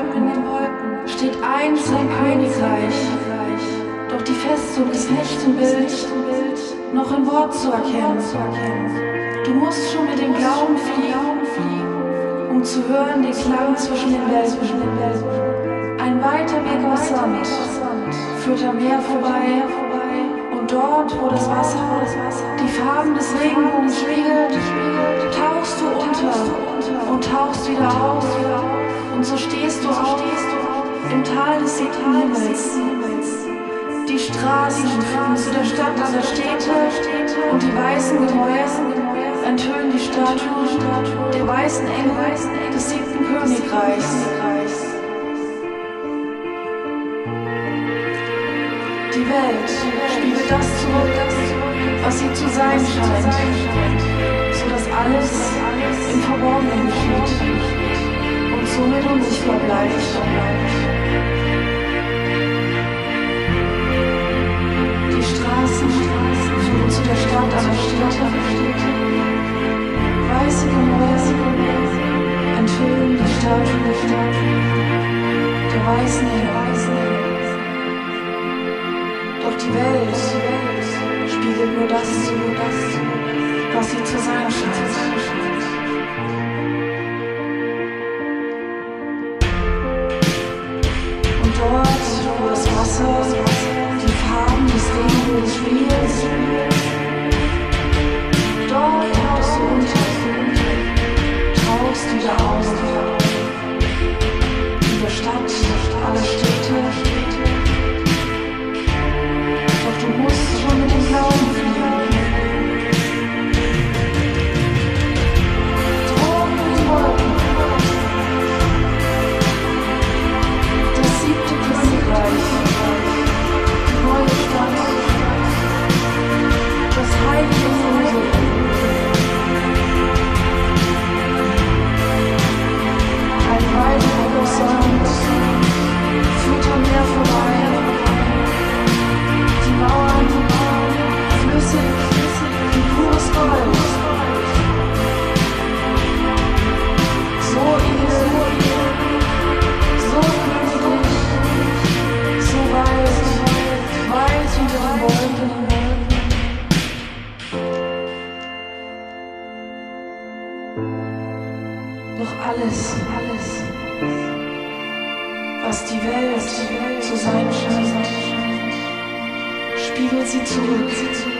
Wolken steht einst ein Königreich. Doch die Festung ist nicht im Bild, noch im Wort zu erkennen. Du musst schon mit dem Glauben fliegen, um zu hören den Klang zwischen den Welten. Ein weiter Weg aus Sand führt am Meer vorbei und dort, wo das Wasser die Farben des Regenbogens spiegelt, tauchst du unter und tauchst wieder auf und so stehst du auf im Tal des Himmels. Die Straßen führen zu der Stadt aller Städte und die weißen Gemäuer enthüllen die Statuen der weißen Engel des siebten Königreichs. Die Welt spiegelt das zurück, was sie zu sein scheint, sodass alles im Verborgenen geschieht und somit unsichtbar bleibt. Die Straßen führen zu der Stadt aller Städte. Weiße Gemäuer enthüllen die Statuen der weißen Engel. Doch die Welt spiegelt nur das, was sie zu sein dort tauchst du unter, tauchst wieder auf. In Doch alles, alles, was die Welt zu sein scheint, spiegelt sie zurück.